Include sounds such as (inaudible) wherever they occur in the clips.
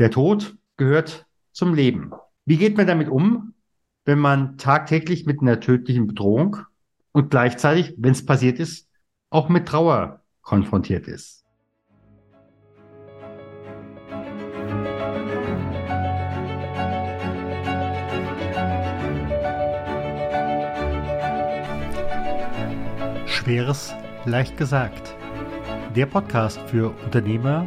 Der Tod gehört zum Leben. Wie geht man damit um, wenn man tagtäglich mit einer tödlichen Bedrohung und gleichzeitig, wenn es passiert ist, auch mit Trauer konfrontiert ist? Schweres leicht gesagt. Der Podcast für Unternehmer,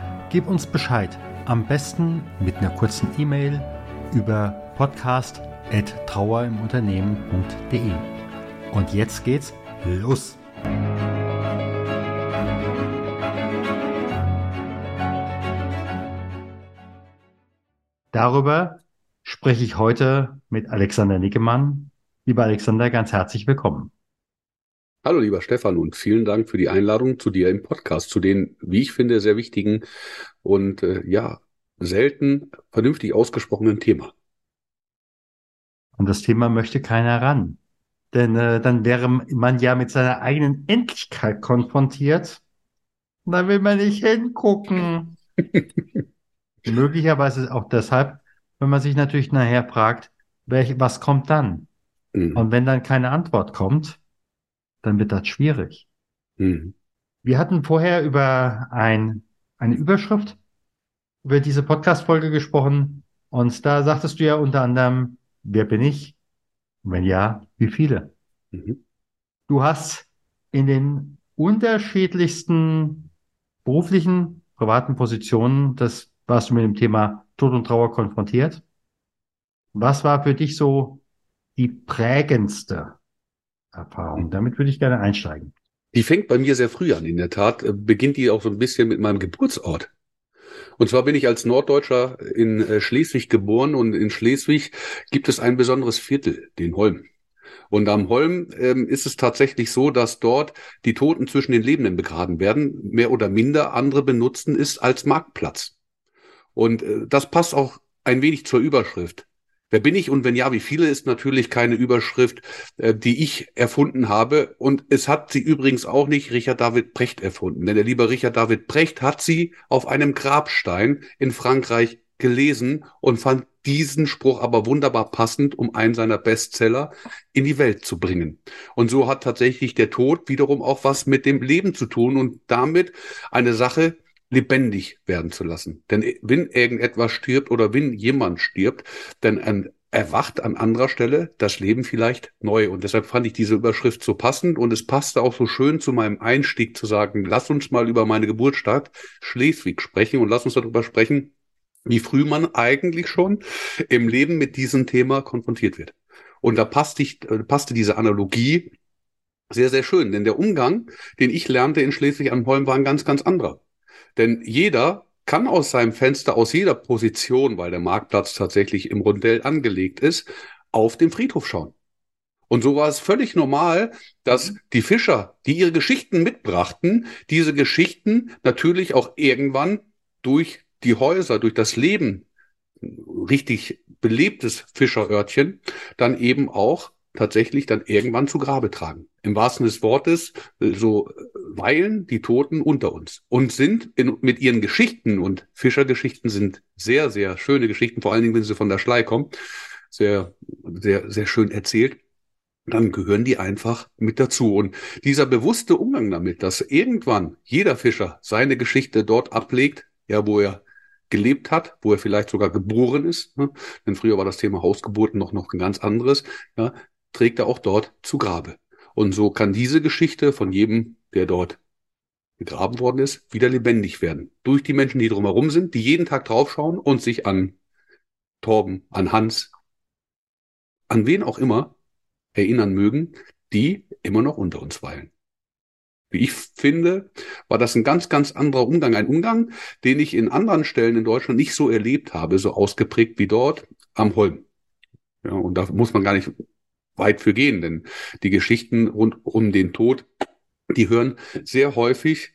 gib uns Bescheid. Am besten mit einer kurzen E-Mail über podcast.trauerimunternehmen.de. Und jetzt geht's los! Darüber spreche ich heute mit Alexander Nickemann. Lieber Alexander, ganz herzlich willkommen. Hallo lieber Stefan und vielen Dank für die Einladung zu dir im Podcast, zu den, wie ich finde, sehr wichtigen und äh, ja, selten vernünftig ausgesprochenen Thema. Und das Thema möchte keiner ran. Denn äh, dann wäre man ja mit seiner eigenen Endlichkeit konfrontiert. Da will man nicht hingucken. (laughs) Möglicherweise auch deshalb, wenn man sich natürlich nachher fragt, welch, was kommt dann? Mhm. Und wenn dann keine Antwort kommt, dann wird das schwierig. Mhm. Wir hatten vorher über ein, eine Überschrift über diese Podcast-Folge gesprochen und da sagtest du ja unter anderem, wer bin ich? Und wenn ja, wie viele? Mhm. Du hast in den unterschiedlichsten beruflichen, privaten Positionen, das warst du mit dem Thema Tod und Trauer konfrontiert. Was war für dich so die prägendste Erfahrung. Damit würde ich gerne einsteigen. Die fängt bei mir sehr früh an. In der Tat äh, beginnt die auch so ein bisschen mit meinem Geburtsort. Und zwar bin ich als Norddeutscher in äh, Schleswig geboren und in Schleswig gibt es ein besonderes Viertel, den Holm. Und am Holm ähm, ist es tatsächlich so, dass dort die Toten zwischen den Lebenden begraben werden, mehr oder minder andere benutzen es als Marktplatz. Und äh, das passt auch ein wenig zur Überschrift. Wer bin ich und wenn ja, wie viele ist natürlich keine Überschrift, äh, die ich erfunden habe. Und es hat sie übrigens auch nicht Richard David Brecht erfunden. Denn der liebe Richard David Brecht hat sie auf einem Grabstein in Frankreich gelesen und fand diesen Spruch aber wunderbar passend, um einen seiner Bestseller in die Welt zu bringen. Und so hat tatsächlich der Tod wiederum auch was mit dem Leben zu tun und damit eine Sache, lebendig werden zu lassen. Denn wenn irgendetwas stirbt oder wenn jemand stirbt, dann erwacht an anderer Stelle das Leben vielleicht neu. Und deshalb fand ich diese Überschrift so passend und es passte auch so schön zu meinem Einstieg zu sagen, lass uns mal über meine Geburtsstadt Schleswig sprechen und lass uns darüber sprechen, wie früh man eigentlich schon im Leben mit diesem Thema konfrontiert wird. Und da passte, ich, äh, passte diese Analogie sehr, sehr schön, denn der Umgang, den ich lernte in Schleswig am Holm, war ein ganz, ganz anderer. Denn jeder kann aus seinem Fenster, aus jeder Position, weil der Marktplatz tatsächlich im Rundell angelegt ist, auf den Friedhof schauen. Und so war es völlig normal, dass die Fischer, die ihre Geschichten mitbrachten, diese Geschichten natürlich auch irgendwann durch die Häuser, durch das Leben, richtig belebtes Fischerörtchen, dann eben auch tatsächlich dann irgendwann zu Grabe tragen. Im wahrsten des Wortes, äh, so äh, weilen die Toten unter uns und sind in, mit ihren Geschichten und Fischergeschichten sind sehr, sehr schöne Geschichten, vor allen Dingen, wenn sie von der Schlei kommen, sehr, sehr, sehr schön erzählt dann gehören die einfach mit dazu. Und dieser bewusste Umgang damit, dass irgendwann jeder Fischer seine Geschichte dort ablegt, ja, wo er gelebt hat, wo er vielleicht sogar geboren ist, ne? denn früher war das Thema Hausgeburten noch, noch ein ganz anderes, ja, trägt er auch dort zu Grabe. Und so kann diese Geschichte von jedem, der dort begraben worden ist, wieder lebendig werden. Durch die Menschen, die drumherum sind, die jeden Tag draufschauen und sich an Torben, an Hans, an wen auch immer erinnern mögen, die immer noch unter uns weilen. wie ich finde, war das ein ganz, ganz anderer Umgang. Ein Umgang, den ich in anderen Stellen in Deutschland nicht so erlebt habe, so ausgeprägt wie dort am Holm. Ja, und da muss man gar nicht weit für gehen, denn die Geschichten rund um den Tod, die hören sehr häufig,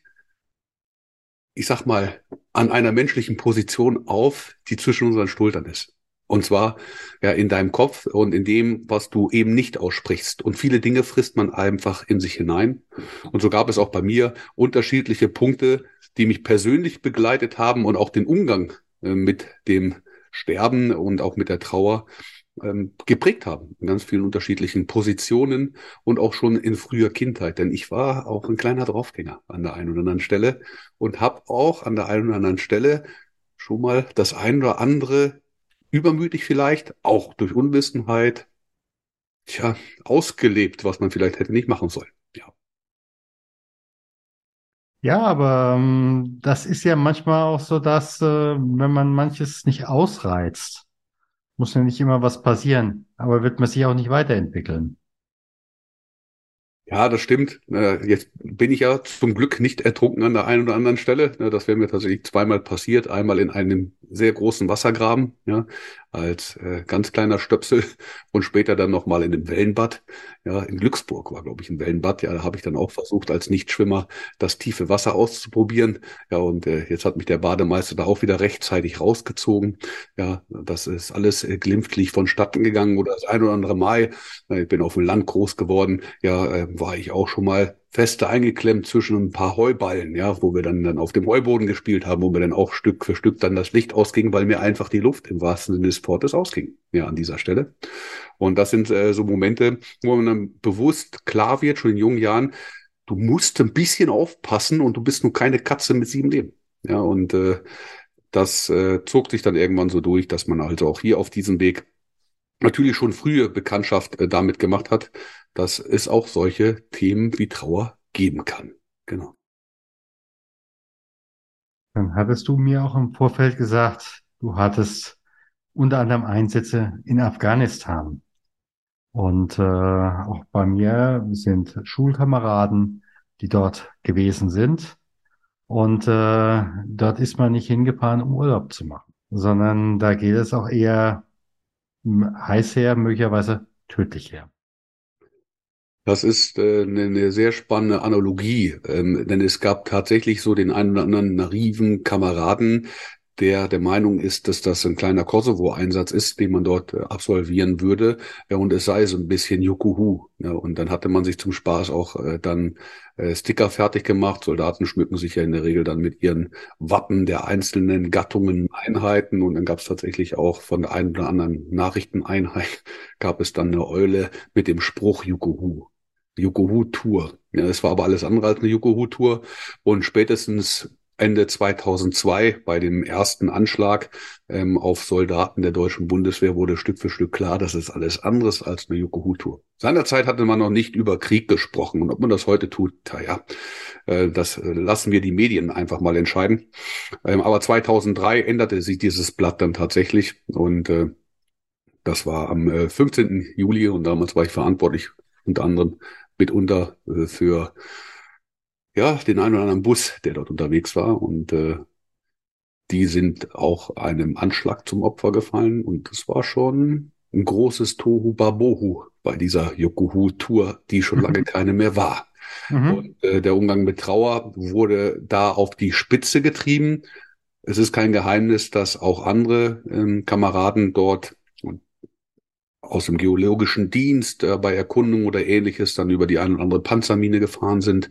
ich sag mal, an einer menschlichen Position auf, die zwischen unseren Schultern ist. Und zwar ja in deinem Kopf und in dem, was du eben nicht aussprichst. Und viele Dinge frisst man einfach in sich hinein. Und so gab es auch bei mir unterschiedliche Punkte, die mich persönlich begleitet haben und auch den Umgang äh, mit dem Sterben und auch mit der Trauer ähm, geprägt haben. In ganz vielen unterschiedlichen Positionen und auch schon in früher Kindheit. Denn ich war auch ein kleiner Draufgänger an der einen oder anderen Stelle und habe auch an der einen oder anderen Stelle schon mal das ein oder andere übermütig vielleicht, auch durch Unwissenheit, tja, ausgelebt, was man vielleicht hätte nicht machen sollen. Ja. Ja, aber ähm, das ist ja manchmal auch so, dass äh, wenn man manches nicht ausreizt, muss ja nicht immer was passieren, aber wird man sich auch nicht weiterentwickeln. Ja, das stimmt. Jetzt bin ich ja zum Glück nicht ertrunken an der einen oder anderen Stelle. Das wäre mir tatsächlich zweimal passiert. Einmal in einem sehr großen Wassergraben, ja, als äh, ganz kleiner Stöpsel (laughs) und später dann nochmal in einem Wellenbad. Ja, in Glücksburg war, glaube ich, ein Wellenbad. Ja, da habe ich dann auch versucht, als Nichtschwimmer das tiefe Wasser auszuprobieren. Ja, und äh, jetzt hat mich der Bademeister da auch wieder rechtzeitig rausgezogen. Ja, das ist alles äh, glimpflich vonstatten gegangen oder das ein oder andere Mal. Ich bin auf dem Land groß geworden. Ja, äh, war ich auch schon mal feste eingeklemmt zwischen ein paar Heuballen, ja, wo wir dann, dann auf dem Heuboden gespielt haben, wo mir dann auch Stück für Stück dann das Licht ausging, weil mir einfach die Luft im wahrsten Sinne des Wortes ausging, ja, an dieser Stelle. Und das sind äh, so Momente, wo man dann bewusst klar wird, schon in jungen Jahren, du musst ein bisschen aufpassen und du bist nur keine Katze mit sieben Leben. Ja, und äh, das äh, zog sich dann irgendwann so durch, dass man also auch hier auf diesem Weg natürlich schon frühe Bekanntschaft äh, damit gemacht hat, dass es auch solche Themen wie Trauer geben kann. Genau. Dann hattest du mir auch im Vorfeld gesagt, du hattest unter anderem Einsätze in Afghanistan. Und äh, auch bei mir sind Schulkameraden, die dort gewesen sind. Und äh, dort ist man nicht hingefahren, um Urlaub zu machen, sondern da geht es auch eher heiß her, möglicherweise tödlich her. Das ist äh, eine, eine sehr spannende Analogie, ähm, denn es gab tatsächlich so den einen oder anderen naiven Kameraden, der der Meinung ist, dass das ein kleiner Kosovo-Einsatz ist, den man dort äh, absolvieren würde, ja, und es sei so ein bisschen Jukuhu. Ja, und dann hatte man sich zum Spaß auch äh, dann äh, Sticker fertig gemacht. Soldaten schmücken sich ja in der Regel dann mit ihren Wappen der einzelnen Gattungen, Einheiten. Und dann gab es tatsächlich auch von der einen oder anderen Nachrichteneinheit (laughs) gab es dann eine Eule mit dem Spruch Jukuhu. Yukohu-Tour. Ja, es war aber alles andere als eine Yukohu-Tour. Und spätestens Ende 2002 bei dem ersten Anschlag ähm, auf Soldaten der deutschen Bundeswehr wurde Stück für Stück klar, dass es alles anderes als eine Yukohu-Tour. Seinerzeit hatte man noch nicht über Krieg gesprochen und ob man das heute tut, naja, äh, das äh, lassen wir die Medien einfach mal entscheiden. Ähm, aber 2003 änderte sich dieses Blatt dann tatsächlich und äh, das war am äh, 15. Juli und damals war ich verantwortlich unter anderem mitunter äh, für ja den einen oder anderen Bus, der dort unterwegs war und äh, die sind auch einem Anschlag zum Opfer gefallen und das war schon ein großes Tohu Babohu bei dieser Yokuhu-Tour, die schon lange mhm. keine mehr war. Mhm. Und äh, der Umgang mit Trauer wurde da auf die Spitze getrieben. Es ist kein Geheimnis, dass auch andere ähm, Kameraden dort aus dem geologischen Dienst äh, bei Erkundung oder ähnliches dann über die eine oder andere Panzermine gefahren sind.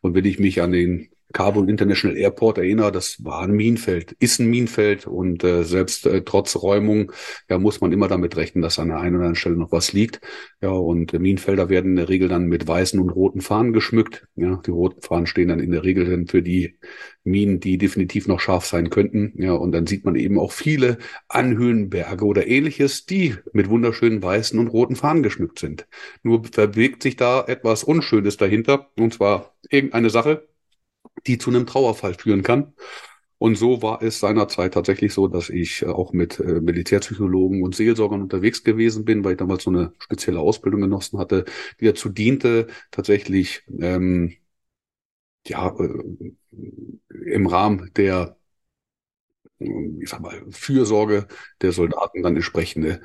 Und wenn ich mich an den Kabul International Airport erinnere, das war ein Minenfeld, ist ein Minenfeld und äh, selbst äh, trotz Räumung ja muss man immer damit rechnen, dass an der einen oder anderen Stelle noch was liegt. Ja, und äh, Minenfelder werden in der Regel dann mit weißen und roten Fahnen geschmückt. Ja, die roten Fahnen stehen dann in der Regel dann für die Minen, die definitiv noch scharf sein könnten. Ja, und dann sieht man eben auch viele Anhöhenberge oder ähnliches, die mit wunderschönen weißen und roten Fahnen geschmückt sind. Nur verbirgt sich da etwas Unschönes dahinter, und zwar irgendeine Sache, die zu einem Trauerfall führen kann. Und so war es seinerzeit tatsächlich so, dass ich äh, auch mit äh, Militärpsychologen und Seelsorgern unterwegs gewesen bin, weil ich damals so eine spezielle Ausbildung genossen hatte, die dazu diente, tatsächlich ähm, ja, äh, im Rahmen der, ich sag mal, Fürsorge der Soldaten dann entsprechende,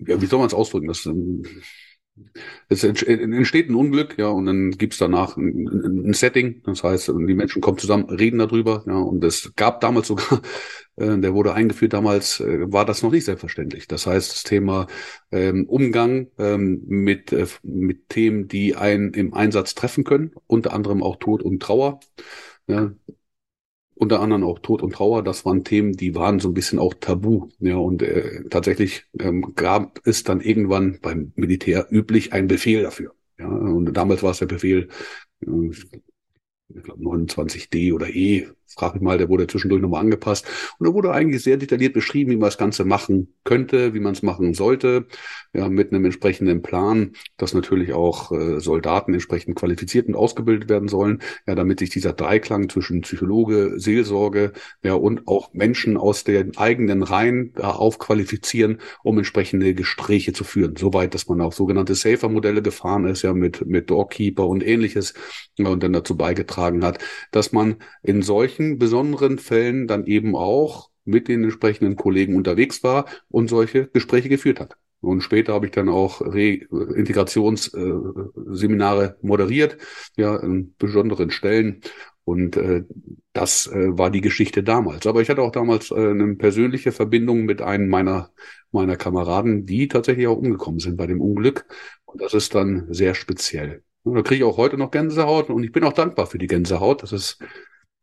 ja, wie soll man es ausdrücken? Das, ähm, es entsteht ein Unglück, ja, und dann gibt's danach ein, ein, Setting, das heißt, die Menschen kommen zusammen, reden darüber, ja, und es gab damals sogar, (laughs) äh, der wurde eingeführt, damals äh, war das noch nicht selbstverständlich. Das heißt, das Thema ähm, Umgang ähm, mit, äh, mit Themen, die einen im Einsatz treffen können, unter anderem auch Tod und Trauer, ja, unter anderem auch Tod und Trauer, das waren Themen, die waren so ein bisschen auch tabu. Ja, und äh, tatsächlich ähm, gab es dann irgendwann beim Militär üblich einen Befehl dafür. Ja, und damals war es der Befehl, äh, ich glaube 29D oder E, frage ich mal, der wurde zwischendurch nochmal angepasst. Und da wurde eigentlich sehr detailliert beschrieben, wie man das Ganze machen könnte, wie man es machen sollte, ja, mit einem entsprechenden Plan, dass natürlich auch äh, Soldaten entsprechend qualifiziert und ausgebildet werden sollen, ja, damit sich dieser Dreiklang zwischen Psychologe, Seelsorge, ja, und auch Menschen aus den eigenen Reihen da aufqualifizieren, um entsprechende Gespräche zu führen. Soweit, dass man auch sogenannte Safer-Modelle gefahren ist, ja, mit, mit Doorkeeper und ähnliches, ja, und dann dazu beigetragen hat, dass man in solchen besonderen Fällen dann eben auch mit den entsprechenden Kollegen unterwegs war und solche Gespräche geführt hat. Und später habe ich dann auch Re Integrationsseminare moderiert, ja, in besonderen Stellen. Und äh, das äh, war die Geschichte damals. Aber ich hatte auch damals äh, eine persönliche Verbindung mit einem meiner, meiner Kameraden, die tatsächlich auch umgekommen sind bei dem Unglück. Und das ist dann sehr speziell. Da kriege ich auch heute noch Gänsehaut und ich bin auch dankbar für die Gänsehaut. Das ist äh,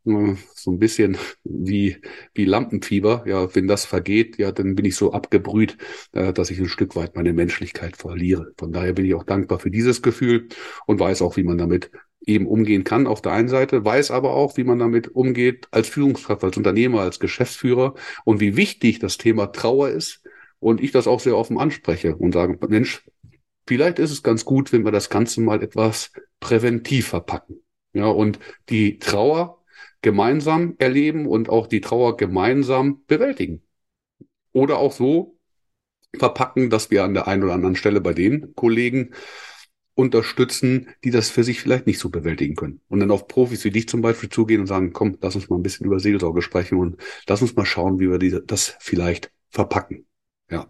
so ein bisschen wie, wie Lampenfieber. Ja, wenn das vergeht, ja, dann bin ich so abgebrüht, äh, dass ich ein Stück weit meine Menschlichkeit verliere. Von daher bin ich auch dankbar für dieses Gefühl und weiß auch, wie man damit eben umgehen kann auf der einen Seite, weiß aber auch, wie man damit umgeht als Führungskraft, als Unternehmer, als Geschäftsführer und wie wichtig das Thema Trauer ist. Und ich das auch sehr offen anspreche und sage, Mensch, vielleicht ist es ganz gut, wenn wir das Ganze mal etwas präventiv verpacken. Ja, und die Trauer gemeinsam erleben und auch die Trauer gemeinsam bewältigen. Oder auch so verpacken, dass wir an der einen oder anderen Stelle bei den Kollegen unterstützen, die das für sich vielleicht nicht so bewältigen können. Und dann auf Profis wie dich zum Beispiel zugehen und sagen, komm, lass uns mal ein bisschen über Seelsorge sprechen und lass uns mal schauen, wie wir diese, das vielleicht verpacken. Ja.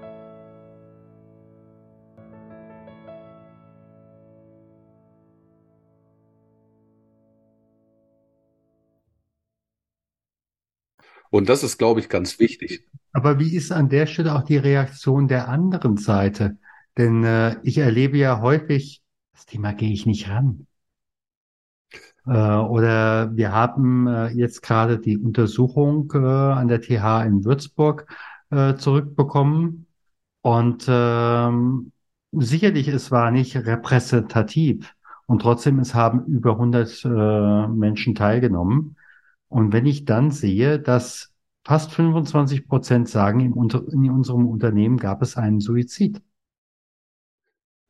Und das ist, glaube ich, ganz wichtig. Aber wie ist an der Stelle auch die Reaktion der anderen Seite? Denn äh, ich erlebe ja häufig, das Thema gehe ich nicht ran. Äh, oder wir haben äh, jetzt gerade die Untersuchung äh, an der TH in Würzburg äh, zurückbekommen. Und ähm, sicherlich, es war nicht repräsentativ. Und trotzdem, es haben über 100 äh, Menschen teilgenommen. Und wenn ich dann sehe, dass fast 25 Prozent sagen, in, unter, in unserem Unternehmen gab es einen Suizid.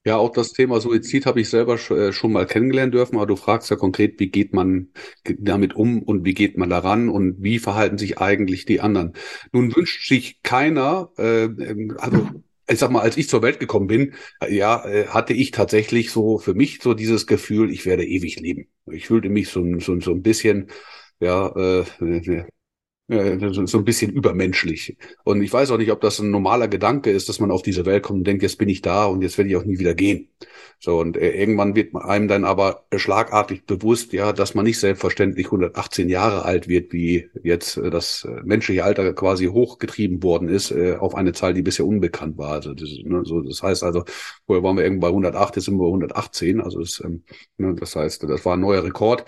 Ja, auch das Thema Suizid habe ich selber äh, schon mal kennengelernt dürfen, aber du fragst ja konkret, wie geht man damit um und wie geht man daran und wie verhalten sich eigentlich die anderen. Nun wünscht sich keiner, äh, also ich sag mal, als ich zur Welt gekommen bin, ja, äh, hatte ich tatsächlich so für mich so dieses Gefühl, ich werde ewig leben. Ich fühlte mich so, so, so ein bisschen, ja, äh, so ein bisschen übermenschlich. Und ich weiß auch nicht, ob das ein normaler Gedanke ist, dass man auf diese Welt kommt und denkt, jetzt bin ich da und jetzt werde ich auch nie wieder gehen. So, und äh, irgendwann wird einem dann aber schlagartig bewusst, ja, dass man nicht selbstverständlich 118 Jahre alt wird, wie jetzt äh, das äh, menschliche Alter quasi hochgetrieben worden ist, auf eine Zahl, die bisher unbekannt war. Also das, ne, so, das heißt also, vorher waren wir irgendwo bei 108, jetzt sind wir bei 118. Also das, ähm, ne, das heißt, das war ein neuer Rekord.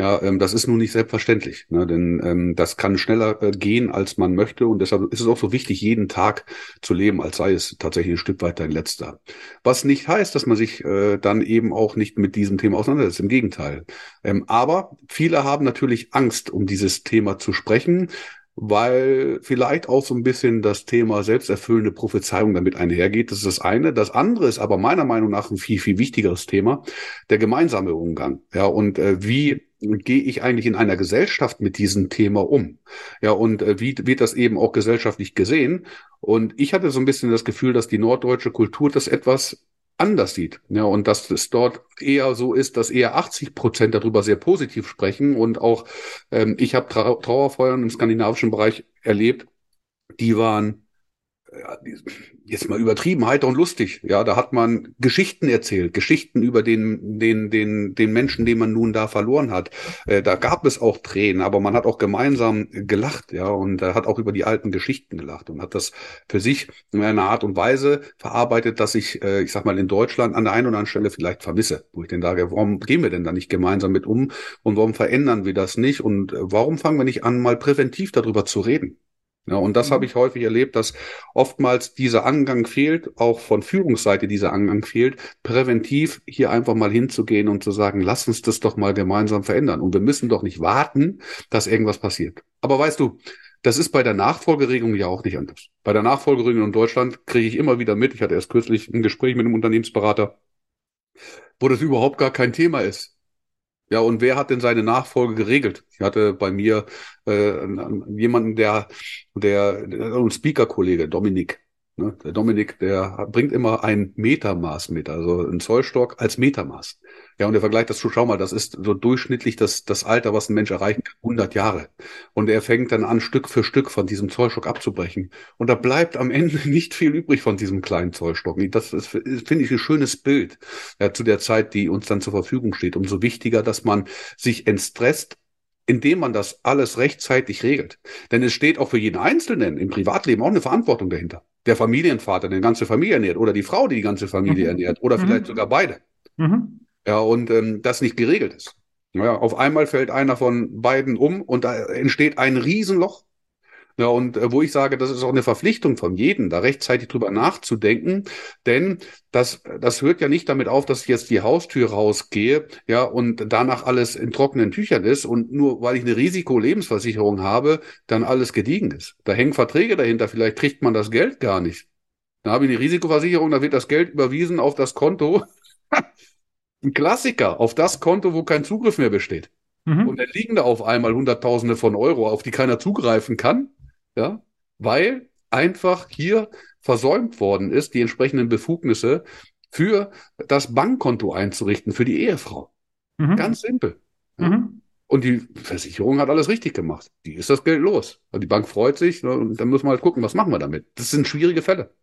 Ja, ähm, das ist nun nicht selbstverständlich, ne? denn ähm, das kann schneller äh, gehen, als man möchte. Und deshalb ist es auch so wichtig, jeden Tag zu leben, als sei es tatsächlich ein Stück weit dein letzter. Was nicht heißt, dass man sich äh, dann eben auch nicht mit diesem Thema auseinandersetzt. Im Gegenteil. Ähm, aber viele haben natürlich Angst, um dieses Thema zu sprechen weil vielleicht auch so ein bisschen das Thema selbsterfüllende Prophezeiung damit einhergeht. Das ist das eine. Das andere ist aber meiner Meinung nach ein viel, viel wichtigeres Thema, der gemeinsame Umgang. Ja, und äh, wie gehe ich eigentlich in einer Gesellschaft mit diesem Thema um? Ja, und äh, wie wird das eben auch gesellschaftlich gesehen? Und ich hatte so ein bisschen das Gefühl, dass die norddeutsche Kultur das etwas anders sieht. Ja, und dass es dort eher so ist, dass eher 80 Prozent darüber sehr positiv sprechen. Und auch ähm, ich habe Trau Trauerfeuern im skandinavischen Bereich erlebt, die waren jetzt mal übertrieben, heiter und lustig. Ja, da hat man Geschichten erzählt, Geschichten über den, den, den, den Menschen, den man nun da verloren hat. Äh, da gab es auch Tränen, aber man hat auch gemeinsam gelacht, ja, und äh, hat auch über die alten Geschichten gelacht und hat das für sich in einer Art und Weise verarbeitet, dass ich, äh, ich sag mal, in Deutschland an der einen oder anderen Stelle vielleicht vermisse, wo ich denn sage, warum gehen wir denn da nicht gemeinsam mit um und warum verändern wir das nicht und äh, warum fangen wir nicht an, mal präventiv darüber zu reden? Ja, und das mhm. habe ich häufig erlebt, dass oftmals dieser Angang fehlt, auch von Führungsseite dieser Angang fehlt, präventiv hier einfach mal hinzugehen und zu sagen, lass uns das doch mal gemeinsam verändern. Und wir müssen doch nicht warten, dass irgendwas passiert. Aber weißt du, das ist bei der Nachfolgeregelung ja auch nicht anders. Bei der Nachfolgeregelung in Deutschland kriege ich immer wieder mit, ich hatte erst kürzlich ein Gespräch mit einem Unternehmensberater, wo das überhaupt gar kein Thema ist. Ja, und wer hat denn seine Nachfolge geregelt? Ich hatte bei mir äh, jemanden, der, der, ein Speaker-Kollege, Dominik, Ne? Der Dominik, der bringt immer ein Metermaß mit, also ein Zollstock als Metermaß. Ja, und er vergleicht das zu, schau mal, das ist so durchschnittlich das, das Alter, was ein Mensch erreichen kann, 100 Jahre. Und er fängt dann an, Stück für Stück von diesem Zollstock abzubrechen. Und da bleibt am Ende (laughs) nicht viel übrig von diesem kleinen Zollstock. Das finde ich, ein schönes Bild ja, zu der Zeit, die uns dann zur Verfügung steht. Umso wichtiger, dass man sich entstresst, indem man das alles rechtzeitig regelt. Denn es steht auch für jeden Einzelnen im Privatleben auch eine Verantwortung dahinter der Familienvater eine ganze Familie ernährt oder die Frau, die die ganze Familie mhm. ernährt oder mhm. vielleicht sogar beide. Mhm. Ja, und ähm, das nicht geregelt ist. Ja, auf einmal fällt einer von beiden um und da entsteht ein Riesenloch. Ja, und äh, wo ich sage, das ist auch eine Verpflichtung von jedem, da rechtzeitig drüber nachzudenken, denn das, das hört ja nicht damit auf, dass ich jetzt die Haustür rausgehe, ja, und danach alles in trockenen Tüchern ist und nur weil ich eine Risikolebensversicherung habe, dann alles gediegen ist. Da hängen Verträge dahinter, vielleicht kriegt man das Geld gar nicht. Da habe ich eine Risikoversicherung, da wird das Geld überwiesen auf das Konto. (laughs) Ein Klassiker, auf das Konto, wo kein Zugriff mehr besteht. Mhm. Und dann liegen da auf einmal Hunderttausende von Euro, auf die keiner zugreifen kann ja, weil einfach hier versäumt worden ist, die entsprechenden Befugnisse für das Bankkonto einzurichten für die Ehefrau. Mhm. Ganz simpel. Mhm. Und die Versicherung hat alles richtig gemacht. Die ist das Geld los. Also die Bank freut sich ne, und dann müssen wir halt gucken, was machen wir damit. Das sind schwierige Fälle.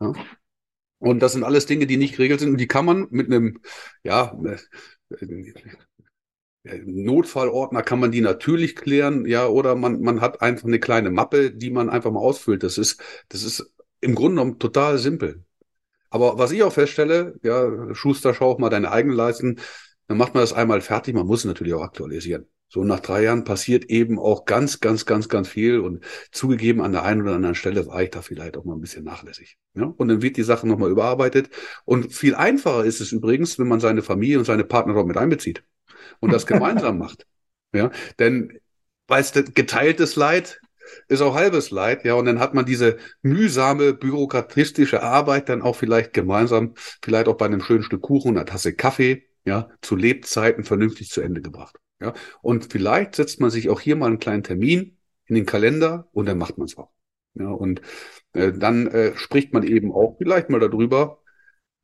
Ja. Und das sind alles Dinge, die nicht geregelt sind und die kann man mit einem, ja, Notfallordner kann man die natürlich klären, ja, oder man, man hat einfach eine kleine Mappe, die man einfach mal ausfüllt. Das ist, das ist im Grunde genommen total simpel. Aber was ich auch feststelle, ja, Schuster, schau auch mal deine eigenen Leisten, dann macht man das einmal fertig, man muss natürlich auch aktualisieren. So nach drei Jahren passiert eben auch ganz, ganz, ganz, ganz viel und zugegeben an der einen oder anderen Stelle war ich da vielleicht auch mal ein bisschen nachlässig. Ja? Und dann wird die Sache nochmal überarbeitet. Und viel einfacher ist es übrigens, wenn man seine Familie und seine Partner dort mit einbezieht und das gemeinsam macht. Ja, denn weißt du, geteiltes Leid ist auch halbes Leid, ja. Und dann hat man diese mühsame bürokratistische Arbeit dann auch vielleicht gemeinsam, vielleicht auch bei einem schönen Stück Kuchen einer Tasse Kaffee, ja, zu Lebzeiten vernünftig zu Ende gebracht. Ja. Und vielleicht setzt man sich auch hier mal einen kleinen Termin in den Kalender und dann macht man es auch. Ja, und äh, dann äh, spricht man eben auch vielleicht mal darüber,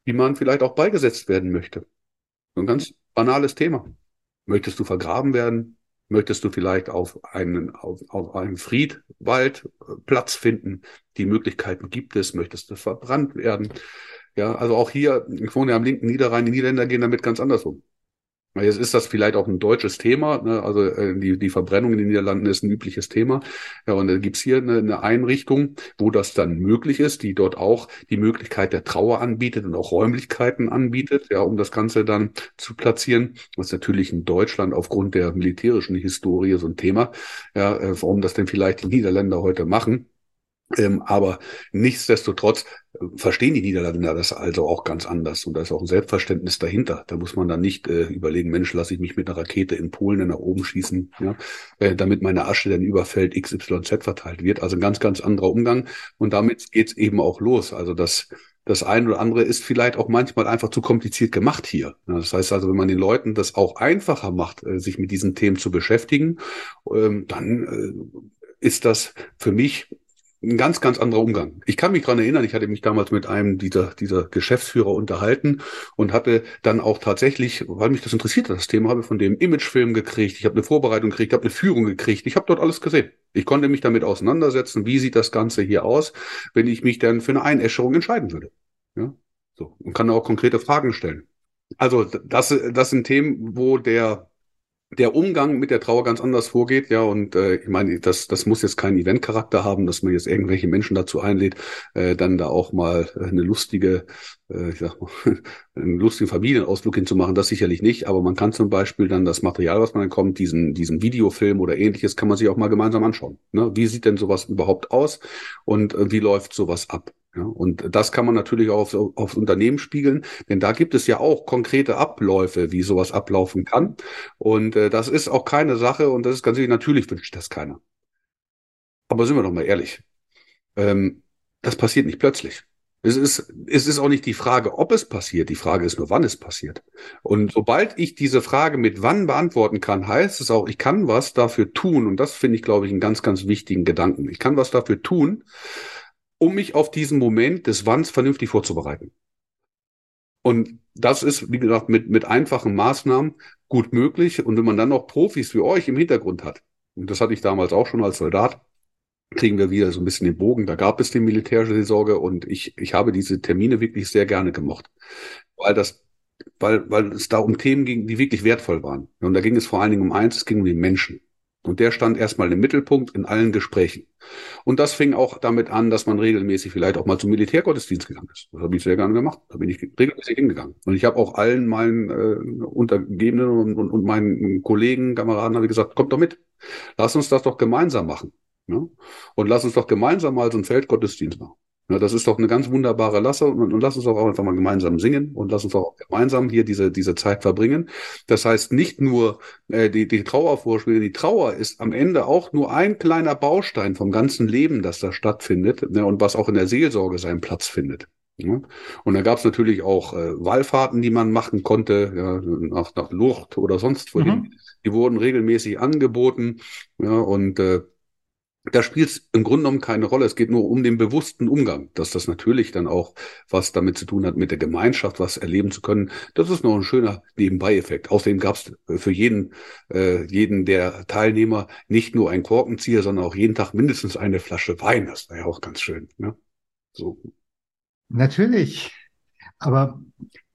wie man vielleicht auch beigesetzt werden möchte. So ein ganz banales Thema. Möchtest du vergraben werden? Möchtest du vielleicht auf einen, auf, auf einem Friedwald äh, Platz finden? Die Möglichkeiten gibt es. Möchtest du verbrannt werden? Ja, also auch hier, ich wohne ja am linken Niederrhein, die Niederländer gehen damit ganz anders um. Jetzt ist das vielleicht auch ein deutsches Thema. Ne? Also äh, die, die Verbrennung in den Niederlanden ist ein übliches Thema. Ja, und da gibt's hier eine, eine Einrichtung, wo das dann möglich ist, die dort auch die Möglichkeit der Trauer anbietet und auch Räumlichkeiten anbietet, ja, um das Ganze dann zu platzieren. Ist natürlich in Deutschland aufgrund der militärischen Historie so ein Thema, ja, äh, warum das denn vielleicht die Niederländer heute machen. Ähm, aber nichtsdestotrotz äh, verstehen die Niederländer das also auch ganz anders und da ist auch ein Selbstverständnis dahinter. Da muss man dann nicht äh, überlegen, Mensch, lasse ich mich mit einer Rakete in Polen nach oben schießen, ja, äh, damit meine Asche dann überfällt XYZ verteilt wird. Also ein ganz, ganz anderer Umgang und damit geht's eben auch los. Also das das eine oder andere ist vielleicht auch manchmal einfach zu kompliziert gemacht hier. Das heißt also, wenn man den Leuten das auch einfacher macht, äh, sich mit diesen Themen zu beschäftigen, ähm, dann äh, ist das für mich ein ganz, ganz anderer Umgang. Ich kann mich dran erinnern, ich hatte mich damals mit einem dieser, dieser Geschäftsführer unterhalten und hatte dann auch tatsächlich, weil mich das interessiert hat, das Thema, habe von dem Imagefilm gekriegt, ich habe eine Vorbereitung gekriegt, habe eine Führung gekriegt, ich habe dort alles gesehen. Ich konnte mich damit auseinandersetzen, wie sieht das Ganze hier aus, wenn ich mich dann für eine Einäscherung entscheiden würde. Ja, so. Und kann auch konkrete Fragen stellen. Also das, das sind Themen, wo der der Umgang mit der Trauer ganz anders vorgeht, ja, und äh, ich meine, das, das muss jetzt keinen Eventcharakter haben, dass man jetzt irgendwelche Menschen dazu einlädt, äh, dann da auch mal eine lustige, äh, ich sag mal, (laughs) einen lustigen Familienausflug hinzumachen, das sicherlich nicht, aber man kann zum Beispiel dann das Material, was man dann kommt, diesen, diesen Videofilm oder ähnliches, kann man sich auch mal gemeinsam anschauen. Ne? Wie sieht denn sowas überhaupt aus und äh, wie läuft sowas ab? Ja, und das kann man natürlich auch auf, aufs Unternehmen spiegeln, denn da gibt es ja auch konkrete Abläufe, wie sowas ablaufen kann. Und äh, das ist auch keine Sache und das ist ganz ehrlich, natürlich wünscht das keiner. Aber sind wir doch mal ehrlich, ähm, das passiert nicht plötzlich. Es ist, es ist auch nicht die Frage, ob es passiert, die Frage ist nur, wann es passiert. Und sobald ich diese Frage mit wann beantworten kann, heißt es auch, ich kann was dafür tun. Und das finde ich, glaube ich, einen ganz, ganz wichtigen Gedanken. Ich kann was dafür tun, um mich auf diesen Moment des Wanns vernünftig vorzubereiten. Und das ist, wie gesagt, mit, mit einfachen Maßnahmen gut möglich. Und wenn man dann noch Profis wie euch im Hintergrund hat, und das hatte ich damals auch schon als Soldat, kriegen wir wieder so ein bisschen den Bogen. Da gab es die militärische Seelsorge und ich, ich habe diese Termine wirklich sehr gerne gemocht, weil das, weil, weil es da um Themen ging, die wirklich wertvoll waren. Und da ging es vor allen Dingen um eins, es ging um die Menschen. Und der stand erstmal im Mittelpunkt in allen Gesprächen. Und das fing auch damit an, dass man regelmäßig vielleicht auch mal zum Militärgottesdienst gegangen ist. Das habe ich sehr gerne gemacht. Da bin ich regelmäßig hingegangen. Und ich habe auch allen meinen äh, Untergebenen und, und, und meinen Kollegen, Kameraden habe gesagt, kommt doch mit. Lass uns das doch gemeinsam machen. Ja? Und lass uns doch gemeinsam mal so einen Feldgottesdienst machen. Ja, das ist doch eine ganz wunderbare Lasse und, und lass uns doch auch einfach mal gemeinsam singen und lass uns auch gemeinsam hier diese, diese Zeit verbringen. Das heißt, nicht nur äh, die, die Trauervorspiele, die Trauer ist am Ende auch nur ein kleiner Baustein vom ganzen Leben, das da stattfindet ne, und was auch in der Seelsorge seinen Platz findet. Ja. Und da gab es natürlich auch äh, Wallfahrten, die man machen konnte, ja, nach, nach Lucht oder sonst wohin. Mhm. Die wurden regelmäßig angeboten. Ja, und äh, da spielt es im Grunde genommen keine Rolle. Es geht nur um den bewussten Umgang, dass das natürlich dann auch was damit zu tun hat, mit der Gemeinschaft was erleben zu können. Das ist noch ein schöner Nebenbei-Effekt. Außerdem gab es für jeden, äh, jeden der Teilnehmer nicht nur ein Korkenzieher, sondern auch jeden Tag mindestens eine Flasche Wein. Das war ja auch ganz schön. Ne? So. Natürlich. Aber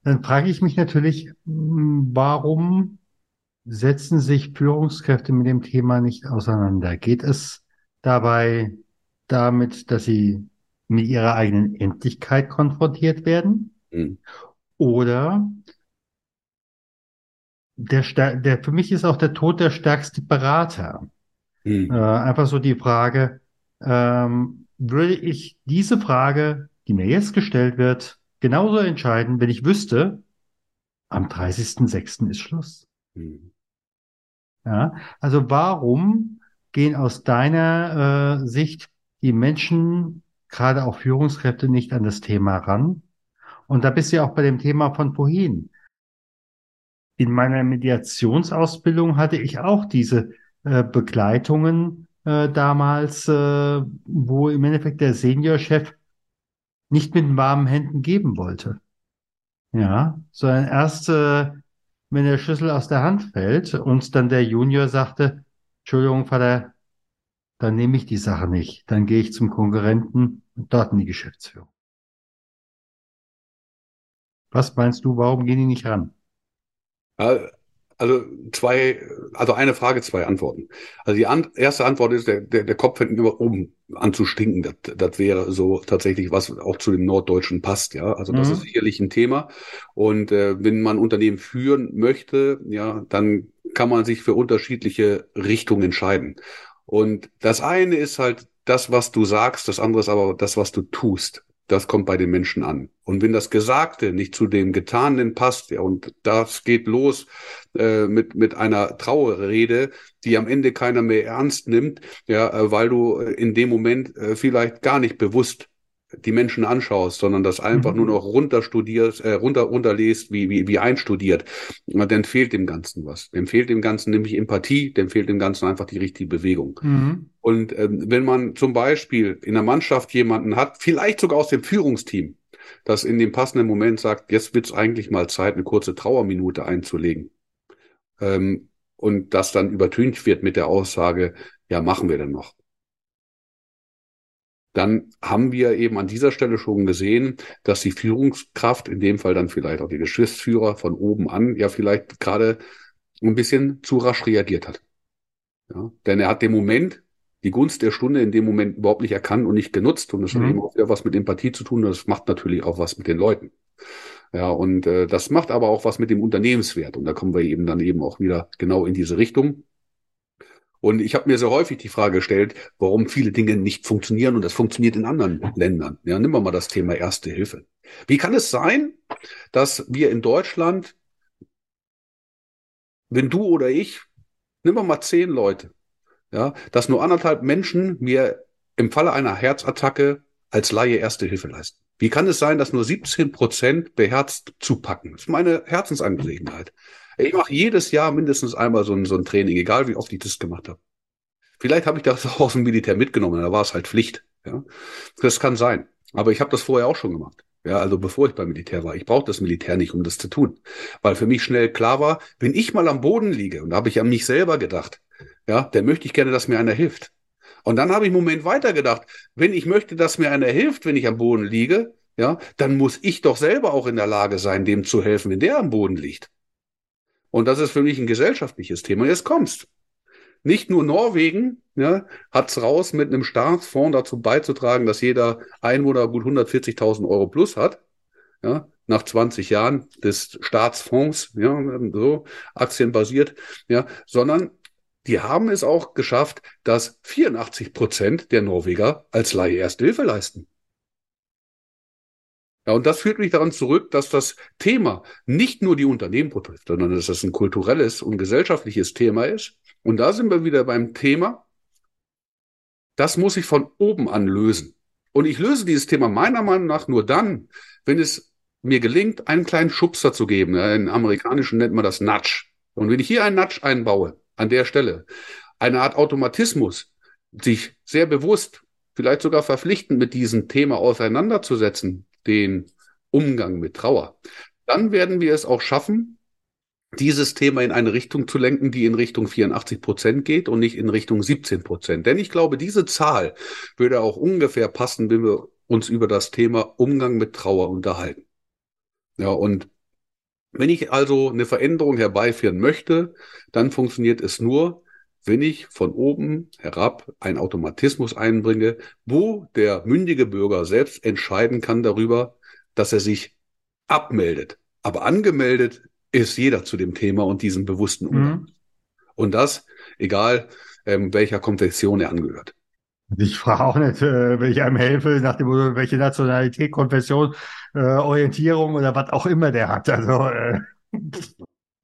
dann frage ich mich natürlich, warum setzen sich Führungskräfte mit dem Thema nicht auseinander? Geht es dabei damit, dass sie mit ihrer eigenen Endlichkeit konfrontiert werden? Mhm. Oder der, der, für mich ist auch der Tod der stärkste Berater. Mhm. Äh, einfach so die Frage, ähm, würde ich diese Frage, die mir jetzt gestellt wird, genauso entscheiden, wenn ich wüsste, am 30.06. ist Schluss. Mhm. Ja, also warum gehen aus deiner äh, Sicht die Menschen, gerade auch Führungskräfte, nicht an das Thema ran? Und da bist du ja auch bei dem Thema von vorhin. In meiner Mediationsausbildung hatte ich auch diese äh, Begleitungen äh, damals, äh, wo im Endeffekt der Seniorchef nicht mit warmen Händen geben wollte. Ja, sondern erst, äh, wenn der Schlüssel aus der Hand fällt und dann der Junior sagte, Entschuldigung, Vater, dann nehme ich die Sache nicht. Dann gehe ich zum Konkurrenten und dort in die Geschäftsführung. Was meinst du, warum gehen die nicht ran? Also zwei, also eine Frage, zwei Antworten. Also die an, erste Antwort ist, der, der, der Kopf fängt immer oben an zu stinken. Das, das wäre so tatsächlich was auch zu dem Norddeutschen passt, ja. Also das mhm. ist sicherlich ein Thema. Und äh, wenn man Unternehmen führen möchte, ja, dann kann man sich für unterschiedliche Richtungen entscheiden. Und das eine ist halt das, was du sagst, das andere ist aber das, was du tust das kommt bei den Menschen an. Und wenn das Gesagte nicht zu dem Getanen passt, ja, und das geht los äh, mit, mit einer Trauerrede, die am Ende keiner mehr ernst nimmt, ja, äh, weil du in dem Moment äh, vielleicht gar nicht bewusst die Menschen anschaust, sondern das einfach mhm. nur noch runterstudierst, äh, runter, runterlest, wie, wie, wie einstudiert, dann fehlt dem Ganzen was. Dem fehlt dem Ganzen nämlich Empathie, dem fehlt dem Ganzen einfach die richtige Bewegung. Mhm. Und ähm, wenn man zum Beispiel in der Mannschaft jemanden hat, vielleicht sogar aus dem Führungsteam, das in dem passenden Moment sagt, jetzt wird's eigentlich mal Zeit, eine kurze Trauerminute einzulegen. Ähm, und das dann übertönt wird mit der Aussage, ja, machen wir denn noch dann haben wir eben an dieser Stelle schon gesehen, dass die Führungskraft, in dem Fall dann vielleicht auch die Geschäftsführer von oben an, ja vielleicht gerade ein bisschen zu rasch reagiert hat. Ja, denn er hat den Moment, die Gunst der Stunde in dem Moment überhaupt nicht erkannt und nicht genutzt. Und das mhm. hat eben auch wieder was mit Empathie zu tun. Und das macht natürlich auch was mit den Leuten. Ja, und äh, das macht aber auch was mit dem Unternehmenswert. Und da kommen wir eben dann eben auch wieder genau in diese Richtung. Und ich habe mir sehr häufig die Frage gestellt, warum viele Dinge nicht funktionieren und das funktioniert in anderen Ländern. Ja, nehmen wir mal das Thema Erste Hilfe. Wie kann es sein, dass wir in Deutschland, wenn du oder ich, nehmen wir mal zehn Leute, ja, dass nur anderthalb Menschen mir im Falle einer Herzattacke als Laie Erste Hilfe leisten? Wie kann es sein, dass nur 17 Prozent beherzt zupacken? Das ist meine Herzensangelegenheit. Ich mache jedes Jahr mindestens einmal so ein, so ein Training, egal wie oft ich das gemacht habe. Vielleicht habe ich das (laughs) auch aus dem Militär mitgenommen, da war es halt Pflicht. Ja? Das kann sein. Aber ich habe das vorher auch schon gemacht. Ja, also bevor ich beim Militär war. Ich brauche das Militär nicht, um das zu tun. Weil für mich schnell klar war, wenn ich mal am Boden liege, und da habe ich an mich selber gedacht, ja, dann möchte ich gerne, dass mir einer hilft. Und dann habe ich einen Moment weiter gedacht, wenn ich möchte, dass mir einer hilft, wenn ich am Boden liege, ja, dann muss ich doch selber auch in der Lage sein, dem zu helfen, wenn der am Boden liegt. Und das ist für mich ein gesellschaftliches Thema. Jetzt kommst. Nicht nur Norwegen ja, hat es raus, mit einem Staatsfonds dazu beizutragen, dass jeder Einwohner gut 140.000 Euro plus hat. Ja, nach 20 Jahren des Staatsfonds, ja, so aktienbasiert, ja, sondern die haben es auch geschafft, dass 84 Prozent der Norweger als Laie Erste Hilfe leisten. Ja, und das führt mich daran zurück, dass das Thema nicht nur die Unternehmen betrifft, sondern dass das ein kulturelles und gesellschaftliches Thema ist. Und da sind wir wieder beim Thema, das muss ich von oben an lösen. Und ich löse dieses Thema meiner Meinung nach nur dann, wenn es mir gelingt, einen kleinen Schubser zu geben. In amerikanischen nennt man das Nudge. Und wenn ich hier einen Nudge einbaue, an der Stelle, eine Art Automatismus, sich sehr bewusst, vielleicht sogar verpflichtend mit diesem Thema auseinanderzusetzen, den Umgang mit Trauer, dann werden wir es auch schaffen, dieses Thema in eine Richtung zu lenken, die in Richtung 84 Prozent geht und nicht in Richtung 17 Prozent. Denn ich glaube, diese Zahl würde auch ungefähr passen, wenn wir uns über das Thema Umgang mit Trauer unterhalten. Ja, und wenn ich also eine Veränderung herbeiführen möchte, dann funktioniert es nur, wenn ich von oben herab einen Automatismus einbringe, wo der mündige Bürger selbst entscheiden kann darüber, dass er sich abmeldet. Aber angemeldet ist jeder zu dem Thema und diesem bewussten Umgang. Mhm. Und das, egal ähm, welcher Konfession er angehört. Ich frage auch nicht, äh, wenn ich einem helfe, nach dem welche Nationalität, Konfession, äh, Orientierung oder was auch immer der hat. Also äh,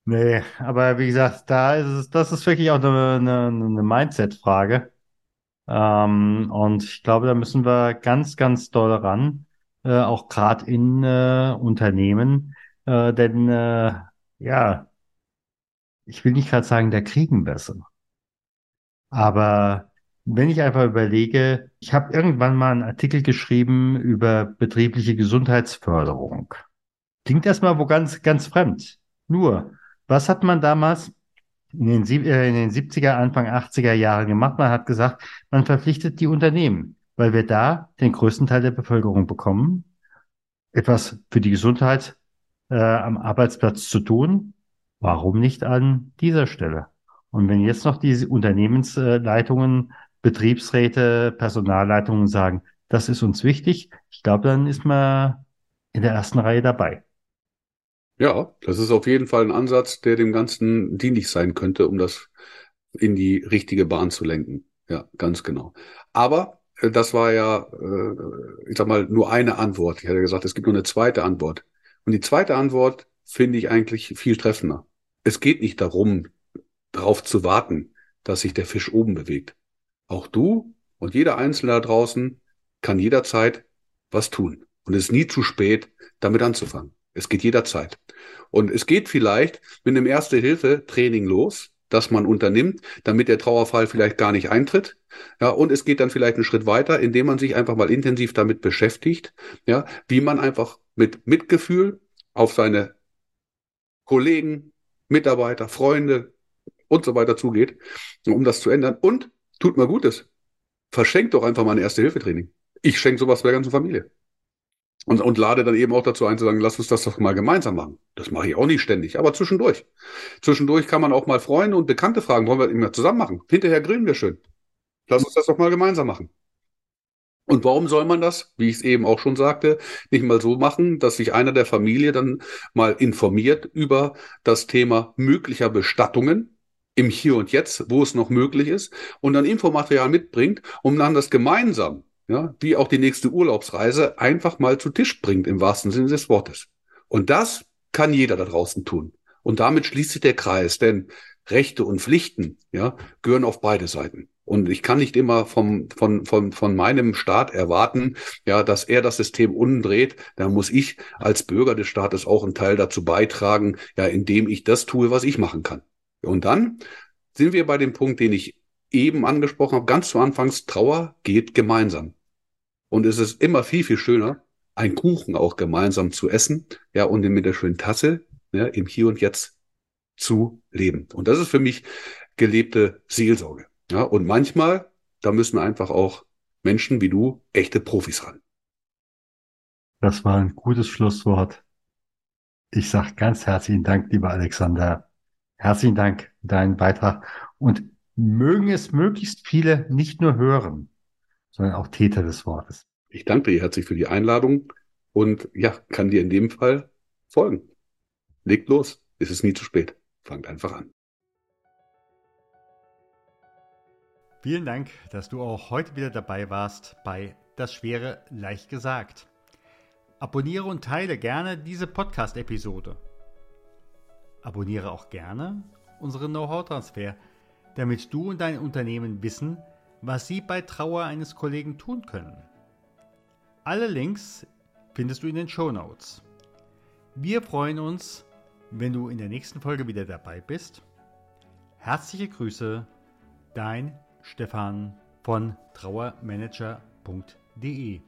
Nee, aber wie gesagt, da ist es, das ist wirklich auch eine, eine, eine Mindset-Frage. Ähm, und ich glaube, da müssen wir ganz, ganz doll ran, äh, auch gerade in äh, Unternehmen. Äh, denn äh, ja, ich will nicht gerade sagen, der kriegen besser. Aber wenn ich einfach überlege, ich habe irgendwann mal einen Artikel geschrieben über betriebliche Gesundheitsförderung. Klingt erstmal wo ganz, ganz fremd. Nur, was hat man damals in den, äh, in den 70er, Anfang 80er Jahren gemacht? Man hat gesagt, man verpflichtet die Unternehmen, weil wir da den größten Teil der Bevölkerung bekommen, etwas für die Gesundheit äh, am Arbeitsplatz zu tun. Warum nicht an dieser Stelle? Und wenn jetzt noch diese Unternehmensleitungen, Betriebsräte, Personalleitungen sagen, das ist uns wichtig, ich glaube, dann ist man in der ersten Reihe dabei. Ja, das ist auf jeden Fall ein Ansatz, der dem Ganzen dienlich sein könnte, um das in die richtige Bahn zu lenken. Ja, ganz genau. Aber äh, das war ja, äh, ich sag mal, nur eine Antwort. Ich hatte gesagt, es gibt nur eine zweite Antwort. Und die zweite Antwort finde ich eigentlich viel treffender. Es geht nicht darum, darauf zu warten, dass sich der Fisch oben bewegt. Auch du und jeder Einzelne da draußen kann jederzeit was tun. Und es ist nie zu spät, damit anzufangen. Es geht jederzeit. Und es geht vielleicht mit einem Erste-Hilfe-Training los, das man unternimmt, damit der Trauerfall vielleicht gar nicht eintritt. Ja, und es geht dann vielleicht einen Schritt weiter, indem man sich einfach mal intensiv damit beschäftigt, ja, wie man einfach mit Mitgefühl auf seine Kollegen, Mitarbeiter, Freunde und so weiter zugeht, um das zu ändern. Und tut mal Gutes. Verschenkt doch einfach mal ein Erste-Hilfe-Training. Ich schenke sowas der ganzen Familie. Und, und lade dann eben auch dazu ein zu sagen, lass uns das doch mal gemeinsam machen. Das mache ich auch nicht ständig, aber zwischendurch. Zwischendurch kann man auch mal Freunde und Bekannte fragen, wollen wir immer zusammen machen? Hinterher grillen wir schön. Lass uns das doch mal gemeinsam machen. Und warum soll man das, wie ich es eben auch schon sagte, nicht mal so machen, dass sich einer der Familie dann mal informiert über das Thema möglicher Bestattungen im Hier und Jetzt, wo es noch möglich ist, und dann Infomaterial mitbringt, um dann das gemeinsam ja, wie auch die nächste Urlaubsreise, einfach mal zu Tisch bringt, im wahrsten Sinne des Wortes. Und das kann jeder da draußen tun. Und damit schließt sich der Kreis, denn Rechte und Pflichten, ja, gehören auf beide Seiten. Und ich kann nicht immer vom, von, von, von meinem Staat erwarten, ja, dass er das System umdreht. Da muss ich als Bürger des Staates auch einen Teil dazu beitragen, ja, indem ich das tue, was ich machen kann. Und dann sind wir bei dem Punkt, den ich eben angesprochen habe, ganz zu Anfangs, Trauer geht gemeinsam. Und es ist immer viel, viel schöner, einen Kuchen auch gemeinsam zu essen, ja, und mit der schönen Tasse, ja, im Hier und Jetzt zu leben. Und das ist für mich gelebte Seelsorge. Ja, und manchmal, da müssen einfach auch Menschen wie du echte Profis ran. Das war ein gutes Schlusswort. Ich sage ganz herzlichen Dank, lieber Alexander. Herzlichen Dank für deinen Beitrag. Und mögen es möglichst viele nicht nur hören, sondern auch Täter des Wortes. Ich danke dir herzlich für die Einladung und ja, kann dir in dem Fall folgen. Legt los, es ist nie zu spät. Fangt einfach an. Vielen Dank, dass du auch heute wieder dabei warst bei Das Schwere leicht gesagt. Abonniere und teile gerne diese Podcast-Episode. Abonniere auch gerne unseren Know-how-Transfer damit du und dein Unternehmen wissen, was sie bei Trauer eines Kollegen tun können. Alle Links findest du in den Show Notes. Wir freuen uns, wenn du in der nächsten Folge wieder dabei bist. Herzliche Grüße, dein Stefan von trauermanager.de.